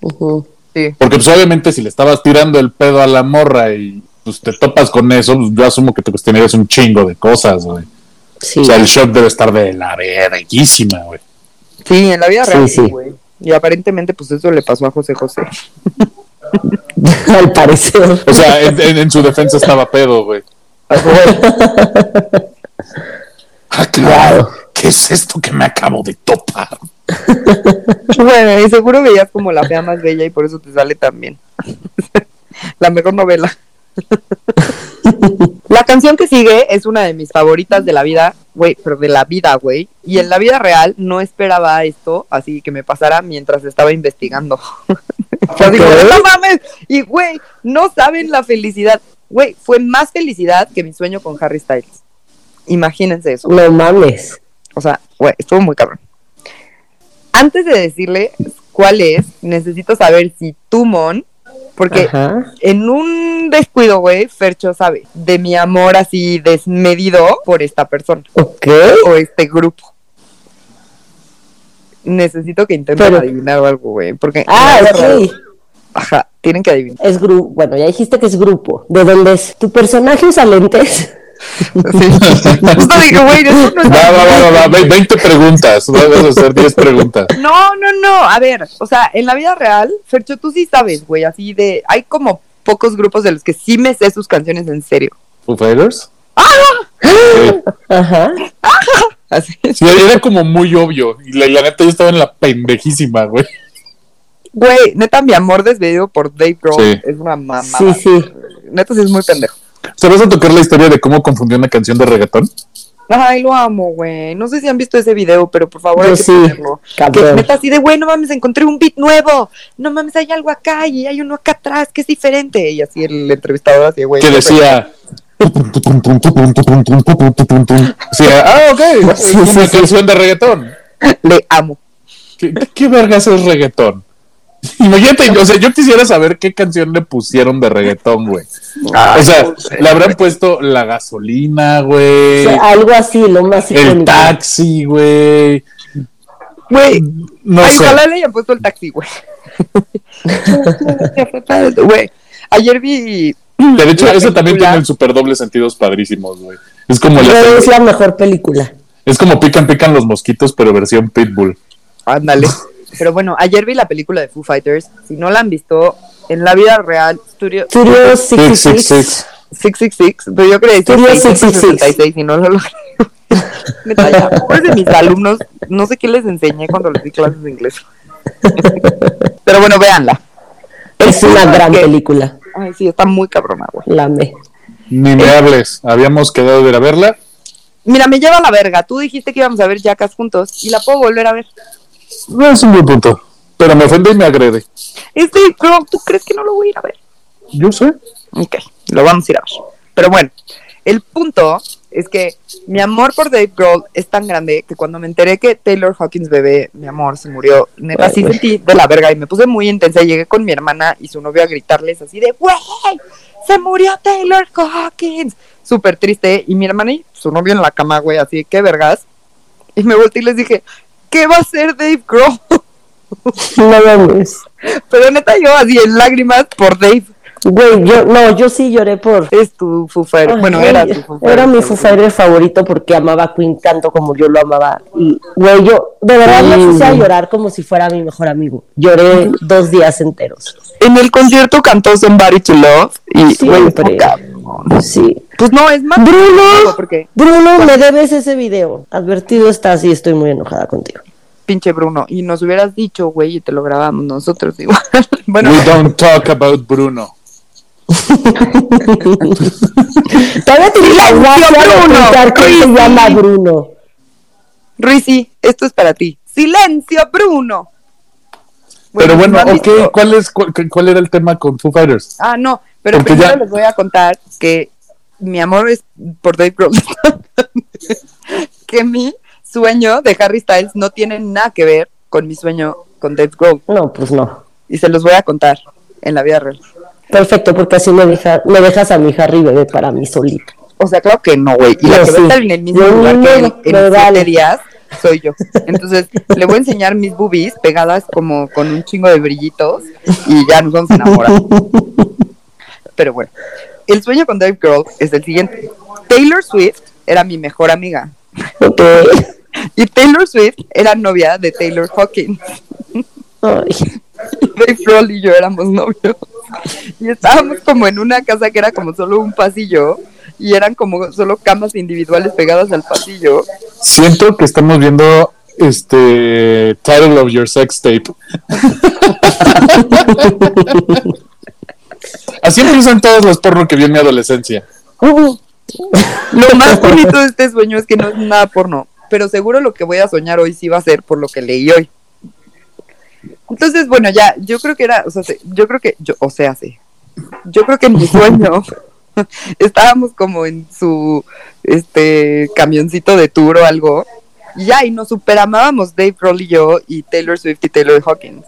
Ujú. Sí. Porque pues obviamente si le estabas tirando el pedo a la morra y pues te topas con eso, pues yo asumo que te cuestionarías un chingo de cosas, güey. Sí. O sea, el shock debe estar de la verguísima, güey. Sí, en la vida Sí, real, sí. sí, güey. Y aparentemente, pues eso le pasó a José José. Al parecer. O sea, en, en- en su defensa estaba pedo, güey. Ah, claro. ¿Qué es esto que me acabo de topar? Bueno, y seguro veías como la fea más bella y por eso te sale tan bien. la mejor novela. la canción que sigue es una de mis favoritas de la vida, güey, pero de la vida, güey. Y en la vida real no esperaba esto, así que me pasara mientras estaba investigando. Yo digo, no mames. Y, güey, no saben la felicidad. Güey, fue más felicidad que mi sueño con Harry Styles. Imagínense eso. No mames. O sea, güey, estuvo muy cabrón. Antes de decirle cuál es, necesito saber si tú, Mon, porque Ajá. en un descuido, güey, Fercho sabe de mi amor así desmedido por esta persona Ok. o este grupo. Necesito que intenten Pero- adivinar algo, güey, porque Ah, ok. ajá, tienen que adivinar. Es grupo. Bueno, ya dijiste que es grupo. ¿De dónde es? ¿Tu personaje usa lentes? Sí. Justo dije, güey, eso no es Va, va, va, va, va, ve- 20 preguntas. Vamos a hacer 10 preguntas. No, no, no. A ver, o sea, en la vida real, Fercho, tú sí sabes, güey, así de. Hay como pocos grupos de los que sí me sé sus canciones en serio. ¿Foo Fighters? Sí. Ajá. Así. Sí, era como muy obvio. Y la, la neta yo estaba en la pendejísima, güey. Güey, neta, mi amor desvedido por Dave Grohl Sí. es una mamá. Sí, sí. Neta, sí es muy pendejo. ¿Sabes a tocar la historia de cómo confundió una canción de reggaetón? Ay, lo amo, güey. No sé si han visto ese video, pero por favor, Yo hay que sí. ponerlo. Que neta así de, güey, no mames, encontré un beat nuevo. No mames, hay algo acá y hay uno acá atrás que es diferente. Y así el entrevistador así, güey. Que qué decía. Decía, ah, ok. Es Sí, una sí, sí. canción de reggaetón. Le amo. ¿Qué, qué vergas es reggaetón? Imagínate, o sea, yo quisiera saber qué canción le pusieron de reggaetón, güey. O sea, le habrán puesto la gasolina, O güey. sea, algo así, lo más El icónico. taxi, güey. Güey, No Ay, sé. ojalá le hayan puesto el taxi, güey. Güey, ayer vi. De hecho, eso también tiene el super doble sentidos padrísimos, güey. Es como, la- es la mejor película. es como pican, pican los mosquitos, pero versión Pitbull. Ándale. Pero bueno, ayer vi la película de Foo Fighters. Si no la han visto, en la vida real, Studio Studio 66. 666, pero yo creo que Studio 666 y no lo logré. Pobres de mis alumnos, no sé qué les enseñé cuando les di clases de inglés. Pero bueno, véanla. Es una gran ¿Qué? película. Ay, sí, está muy cabrona, güey. La amé. Ni me hables. Habíamos quedado de ir a verla. Mira, me lleva la verga. Tú dijiste que íbamos a ver Jackass juntos y la puedo volver a ver. No es un buen punto. Pero me ofende y me agrede. Este, pero ¿tú crees que no lo voy a ir a ver? Yo sé. Ok, lo vamos a ir a ver. Pero bueno, el punto es que mi amor por Dave Grohl es tan grande que cuando me enteré que Taylor Hawkins bebé, mi amor, se murió, neta, sí sentí de la verga y me puse muy intensa. Llegué con mi hermana y su novio a gritarles así de, güey, se murió Taylor Hawkins. Súper triste. Y mi hermana y su novio en la cama, güey, así, qué vergas. Y me volteé y les dije, ¿qué va a hacer Dave Grohl? No mames. Pero neta, yo así en lágrimas por Dave. Güey, yo, no, yo sí lloré por. Es tu. Ay, Bueno, güey, era tu Fighter Era mi Fighter favorito porque amaba a Queen tanto como yo lo amaba. Y, güey, yo de verdad me Sí. puse a llorar como si fuera mi mejor amigo. Lloré dos días enteros. En el concierto cantó Somebody to Love y, Sí, güey. Sí. Pues no, es más. Bruno, Bruno, me debes ese video. Advertido estás y estoy muy enojada contigo. Pinche Bruno. Y nos hubieras dicho, güey, y te lo grabamos nosotros igual. bueno, We don't talk about Bruno. Todavía tienes la Bruno, que se llama sí. Bruno. Rizzi, esto es para ti. ¡Silencio, Bruno! Pero bueno, ¿no han ok? ¿cuál, es, cuál, cuál era el tema con Foo Fighters? Ah, no, pero Porque primero ya- les voy a contar que mi amor es por Dave Grohl. que mi sueño de Harry Styles no tiene nada que ver con mi sueño con Dave Grohl. No, pues no. Y se los voy a contar en la vida real. Perfecto, porque así me, deja, me dejas a mi Harry bebé para mí solito. O sea, claro que no, güey. Y la No, que va a sí. estar en el mismo lugar que no, en me siete días soy yo. Entonces, le voy a enseñar mis boobies pegadas como con un chingo de brillitos y ya nos vamos a enamorar. Pero bueno, el sueño con Dave Girl es el siguiente. Taylor Swift era mi mejor amiga Ok. y Taylor Swift era novia de Taylor Hawkins. Ay. Dave Grohl y yo éramos novios. Y estábamos como en una casa que era como solo un pasillo y eran como solo camas individuales pegadas al pasillo. Siento que estamos viendo este title of your sex tape. Así empiezan todos los porno que vi en mi adolescencia. Uh, Lo más bonito de este sueño es que no es nada porno, pero seguro lo que voy a soñar hoy sí va a ser por lo que leí hoy. Entonces, bueno, ya, yo creo que era, o sea, se- yo creo que, yo, o sea, sí, yo creo que en mi sueño estábamos como en su, este, camioncito de tour o algo, y ya, y nos superamábamos Dave Grohl y yo, y Taylor Swift y Taylor Hawkins.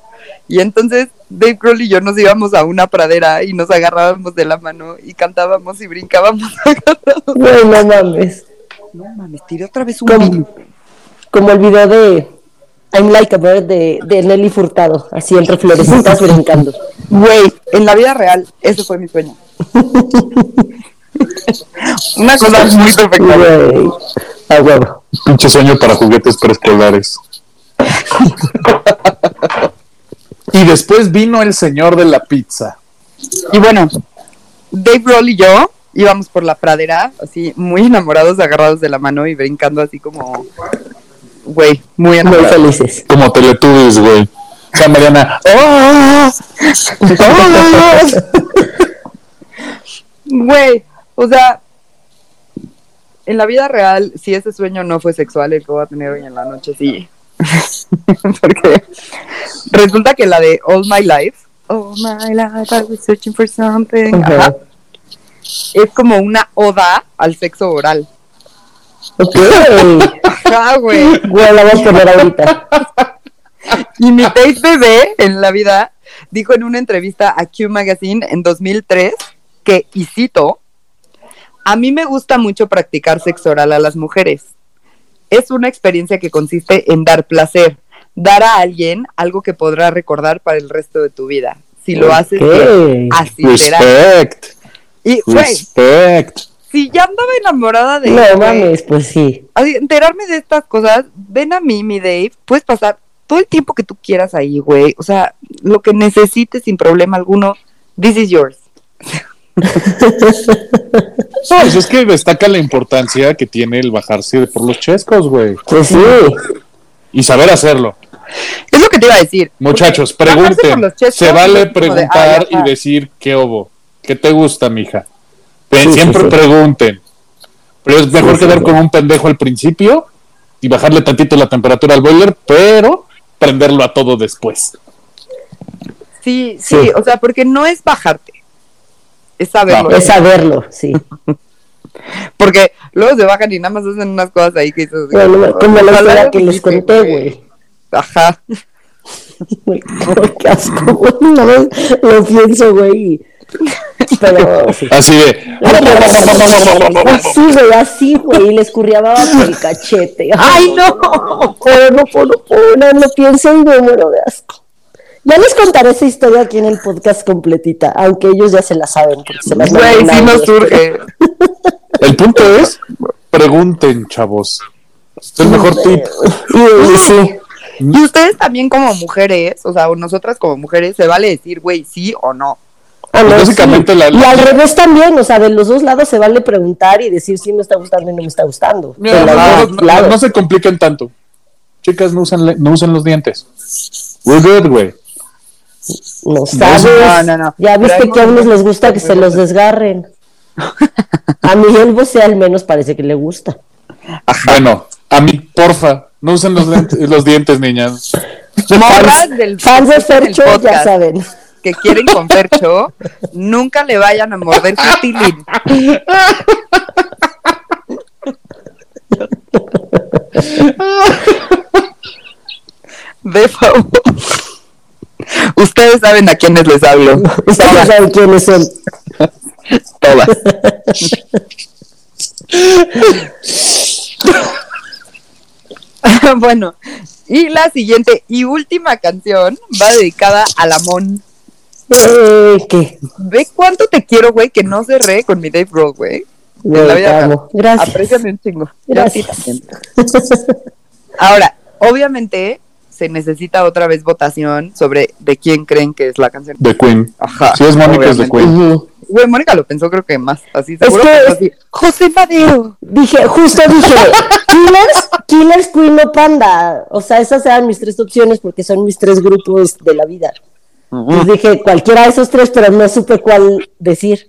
Y entonces Dave Grohl y yo nos íbamos a una pradera y nos agarrábamos de la mano y cantábamos y brincábamos agarrados. güey, no mames. No mames, tiré otra vez un Como, el video de I'm Like a Bird de, de Nelly Furtado, así entre florecitas brincando. Güey, en la vida real, ese fue mi sueño. Una cosa muy perfecta. Güey, a huevo. Pinche sueño para juguetes preescolares. y después vino el señor de la pizza. Y bueno, Dave Grohl y yo íbamos por la pradera, así muy enamorados, agarrados de la mano y brincando así como, güey, muy Muy enamorados. felices. Como Teletubbies, güey. O sea, Mariana. ¡Oh! Güey, o sea, en la vida real, si ese sueño no fue sexual, el que voy a tener hoy en la noche, sí. Porque resulta que la de All My Life, All My Life, I was searching for something, Ajá. ajá, es como una oda al sexo oral. Ok. Ajá, güey. Güey, la voy a poner ahorita. Y mi Tate bebé en la vida dijo en una entrevista a Q Magazine en 2003 que, y cito, a mí me gusta mucho practicar sexo oral a las mujeres. Es una experiencia que consiste en dar placer, dar a alguien algo que podrás recordar para el resto de tu vida. Si lo haces, así será. Y, güey, si ya andaba enamorada de No él, mames, pues sí. así, enterarme de estas cosas, ven a mí, mi Dave, puedes pasar todo el tiempo que tú quieras ahí, güey. O sea, lo que necesites sin problema alguno, this is yours. No, pues es que destaca la importancia que tiene el bajarse por los chescos, güey. Pues sí. Y saber hacerlo. Es lo que te iba a decir. Muchachos, pregunten. chescos Se vale de, preguntar y decir qué obo. ¿Qué te gusta, mija? Sí, Siempre sí. pregunten. Pero es mejor quedar sí. con un pendejo al principio y bajarle tantito la temperatura al boiler, pero prenderlo a todo después. Sí, sí, Sí. o sea, porque no es bajarte. Es saberlo. No, Es saberlo, sí. Porque luego se bajan y nada más hacen unas cosas ahí que dices, Bueno, como la historia que les conté, güey. Ajá. Güey, qué asco, güey. Una vez lo pienso, güey. Pero sí. Así de. Así, güey, así, güey. Y le escurriaba por el cachete. ¡Ay, no! Pero no puedo, no puedo, no, no pienso y me muero de asco. Ya les contaré esa historia aquí en el podcast completita, aunque ellos ya se la saben. Porque se las Güey, sí nos surge. El punto es, pregunten, chavos. Es el mejor tip. sí, Y ustedes también como mujeres, o sea, o nosotras como mujeres, se vale decir, güey, sí o no. Ah, no, básicamente sí. la- Y al revés también, o sea, de los dos lados se vale preguntar y decir si me está gustando y no me está gustando. Mira, los no, se compliquen tanto. Chicas, no usen, no usen los dientes. We're good, güey. No sabes. no, no, no. Ya viste que a unos les gusta que se los desgarren. A Miguel Bosé al menos parece que le gusta. Bueno, a mí, porfa, no usen los, lentes- los dientes, niñas. Morras del Fans de Fercho ya saben. Que quieren con Fercho, nunca le vayan a morder su tilín. De favor. Ustedes saben a quiénes les hablo. Ustedes saben quiénes son. Todas. bueno, y la siguiente y última canción va dedicada a Lamón. ¿Qué? Ve cuánto te quiero, güey, que no cerré con mi Dave Grohl, güey. Gracias. Apréciame un chingo. Gracias. Ahora, obviamente se necesita otra vez votación sobre de quién creen que es la canción. De Queen. Ajá. Si es Mónica, es de. Queen. Güey, Mónica lo pensó creo que más. Así seguro que- pensó así, José Madeo. Dije, justo dije, Killers, Killers, Queen o Panda. O sea, esas eran mis tres opciones porque son mis tres grupos de la vida. Entonces dije, cualquiera de esos tres, pero no supe cuál decir.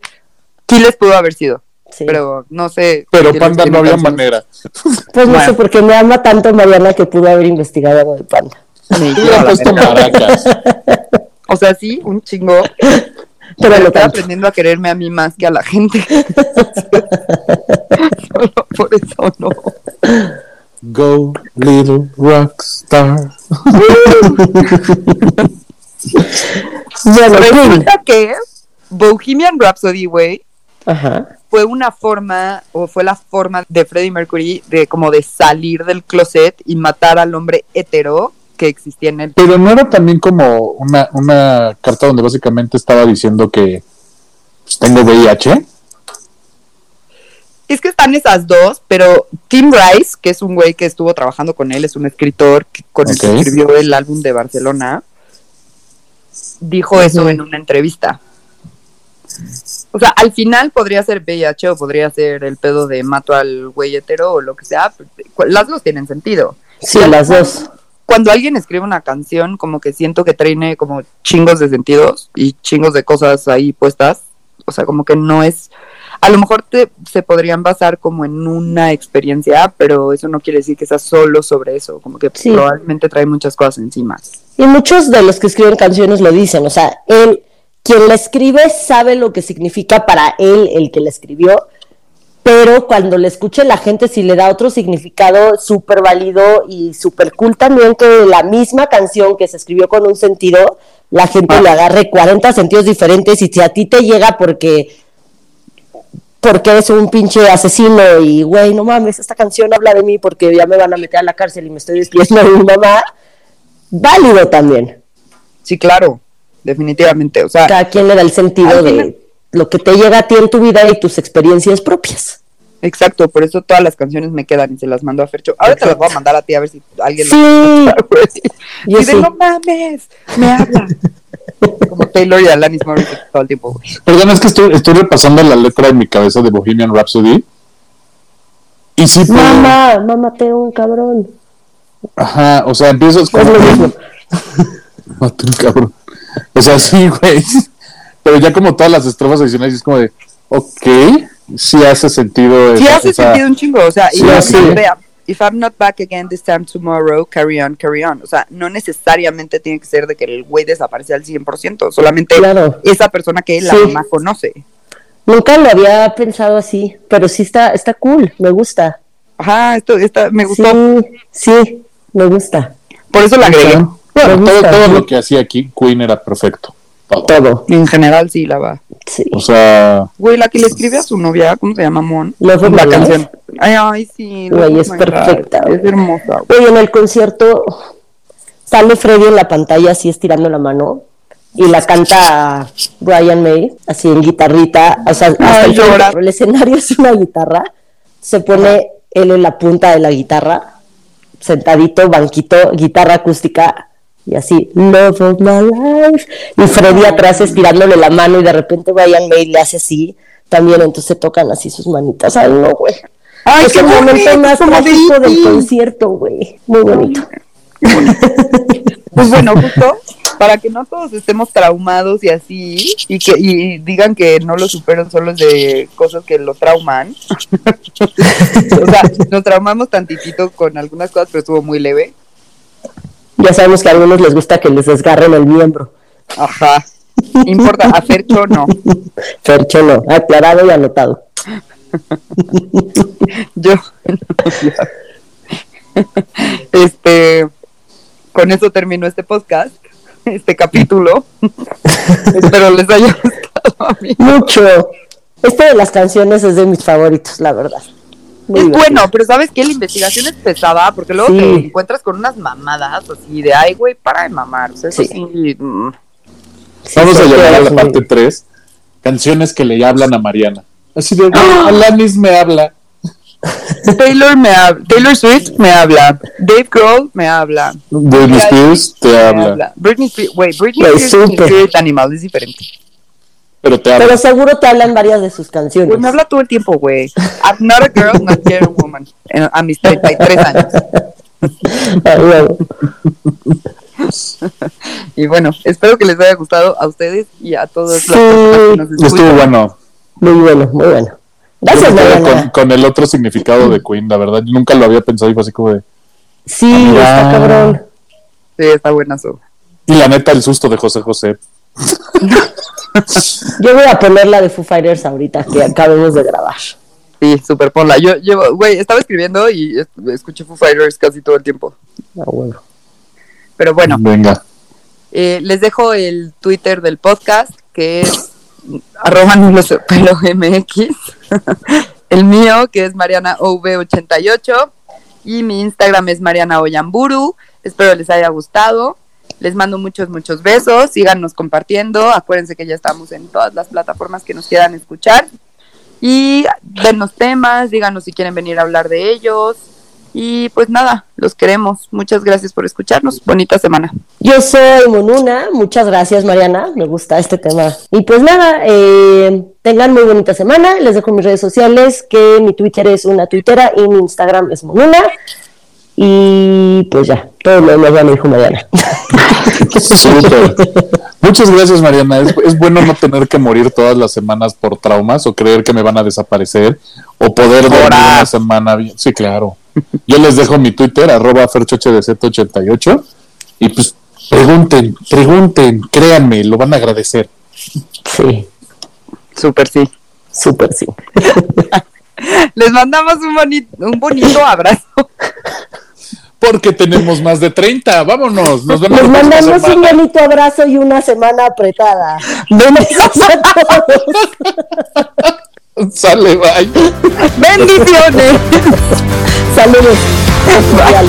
¿Quién les pudo haber sido? Sí. Pero no sé. Pero Panda no había canciones. manera. Pues no sé, porque me ama tanto Mariana que pudo haber investigado algo de Panda. He puesto maracas. O sea, sí, un chingo. Pero estoy tanto. aprendiendo a quererme a mí más que a la gente. Solo por eso no. Go, little rockstar. Bueno, Queen. Resulta que Bohemian Rhapsody, güey, fue una forma, o fue la forma de Freddie Mercury de como de salir del closet y matar al hombre hetero que existía en él. Pero no era también como una, una carta donde básicamente estaba diciendo que pues, tengo VIH. Es que están esas dos, pero Tim Rice, que es un güey que estuvo trabajando con él, es un escritor que- con el que escribió el álbum de Barcelona, dijo eso en una entrevista. O sea, al final podría ser VIH o podría ser el pedo de mato al güey hetero o lo que sea. Las dos tienen sentido. Sí, las dos. Cuando alguien escribe una canción, como que siento que trae como chingos de sentidos y chingos de cosas ahí puestas. O sea, como que no es. A lo mejor te, se podrían basar como en una experiencia, pero eso no quiere decir que sea solo sobre eso. Como que Sí. probablemente trae muchas cosas encima. Y muchos de los que escriben canciones lo dicen, o sea, él, quien la escribe sabe lo que significa para él el que la escribió, pero cuando le escuche la gente si le da otro significado súper válido y súper cool también que la misma canción que se escribió con un sentido, la gente le agarre 40 sentidos diferentes y si a ti te llega porque porque eres un pinche asesino y güey, no mames, esta canción habla de mí porque ya me van a meter a la cárcel y me estoy despidiendo de mi mamá, válido también. Sí, claro, definitivamente. O sea, Cada quien le da el sentido de final- lo que te llega a ti en tu vida y tus experiencias propias. exacto, por eso todas las canciones me quedan y se las mando a Fercho. Ahora te las voy a mandar a ti a ver si alguien Sí, las yo y de sí. no mames, me habla. Como Taylor y Alanis Morissette todo el tiempo, güey. Perdón, es que estoy, estoy repasando la letra en mi cabeza de Bohemian Rhapsody. Y sí, pero- Mamá, mamá, te un cabrón. Ajá, o sea, empiezas como. lo mismo. Mate un cabrón. O sea, sí, güey. Pero ya como todas las estrofas adicionales es como de, ok, sí hace sentido. Sí esa- hace esa- sentido un chingo, o sea, y Sí, sí. vea, if I'm not back again this time tomorrow, carry on, carry on. O sea, no necesariamente tiene que ser de que el güey desaparece al 100%, solamente Claro. esa persona que la Sí. mamá conoce. Nunca lo había pensado así, pero sí está, está cool, me gusta. Ajá, esto, esta, me gustó, Sí, sí, me gusta. por eso la agregué. Bueno, todo, lo que hacía aquí Queen era perfecto. Todo. Todo. En general sí la va. Sí. O sea, Güey, la que le escribe a su novia, ¿cómo se llama, Mon? Love la canción. Ay, ay, sí. Güey, es perfecta, güey. Es hermosa. güey. En el concierto sale Freddy en la pantalla así estirando la mano y la canta Brian May, así en guitarrita, o sea, hasta el, frente, el escenario es una guitarra, se pone él en la punta de la guitarra, sentadito, banquito, guitarra acústica, y así, Love of my life, y Freddy atrás estirándole la mano y de repente Brian May le hace así, también entonces tocan así sus manitas, ay no, güey. Ay, es el momento más trágico del concierto, güey, muy bonito. pues bueno, justo para que no todos estemos traumados y así, y que y digan que no lo superan solo de cosas que lo trauman. o sea, nos traumamos tantitito con algunas cosas, pero estuvo muy leve. Ya sabemos que a algunos les gusta que les desgarren el miembro. Ajá. Importa, a Fercho no. Fercho no, aclarado y anotado. Yo. este. Con eso termino este podcast este capítulo. Espero les haya gustado a mí. Mucho. Este de las canciones es de mis favoritos, la verdad. es bueno, pero ¿sabes qué? La investigación es pesada porque luego te encuentras con unas mamadas así de, ay, güey, para de mamar. O sea, sí. Mm. Vamos a llegar a la parte 3. Canciones que le hablan a Mariana. Así de, ¡Ah! Alanis me habla. Taylor me habla, Taylor Swift me habla, Dave Grohl me habla, Britney Spears te habla. Britney Spears, wait, Britney Spears es Spirit Animal, es diferente. Pero te habla. Pero seguro te hablan varias de sus canciones. Pues me habla todo el tiempo, güey. I'm not a girl, not a woman. A mis 33 años. y bueno, espero que les haya gustado a ustedes y a todos sí, los que nos escuchan. Estuvo bueno. Muy bueno, muy bueno. Gracias, con, con, el otro significado de Queen, la verdad. nunca lo había pensado y fue así como de. Sí, está cabrón. Sí, está buenazo. Y la neta, el susto de José José. Yo voy a poner la de Foo Fighters ahorita que acabemos de grabar. Sí, súper ponla. Yo llevo, güey, estaba escribiendo y escuché Foo Fighters casi todo el tiempo. Ah, bueno. Pero bueno. Venga. Eh, les dejo el Twitter del podcast, que es arroba pelo MX. el mío, que es Mariana OV88. Y mi Instagram es Mariana Oyamburu. Espero les haya gustado. Les mando muchos, muchos besos. Síganos compartiendo. Acuérdense que ya estamos en todas las plataformas que nos quieran escuchar. Y denos temas, díganos si quieren venir a hablar de ellos. Y pues nada, los queremos. Muchas gracias por escucharnos. Bonita semana. Yo soy Monuna. Muchas gracias, Mariana. Me gusta este tema. Y pues nada, eh, tengan muy bonita semana. Les dejo mis redes sociales, que mi Twitter es una tuitera y mi Instagram es Monuna. Y pues ya, todo lo demás ya me dijo Mariana. Muchas gracias, Mariana. Es, bueno no tener que morir todas las semanas por traumas o creer que me van a desaparecer o poder dormir una semana bien. Sí, claro. Yo les dejo mi Twitter, arroba ferchohdz88 y pues pregunten, pregunten, créanme, lo van a agradecer. Sí. Súper sí. Súper sí. Les mandamos un, bonito, un bonito abrazo porque tenemos más de 30. Vámonos. Nos vemos. Les mandamos un bonito abrazo y una semana apretada. Sale, bye. Bendiciones. Saludos. Bye.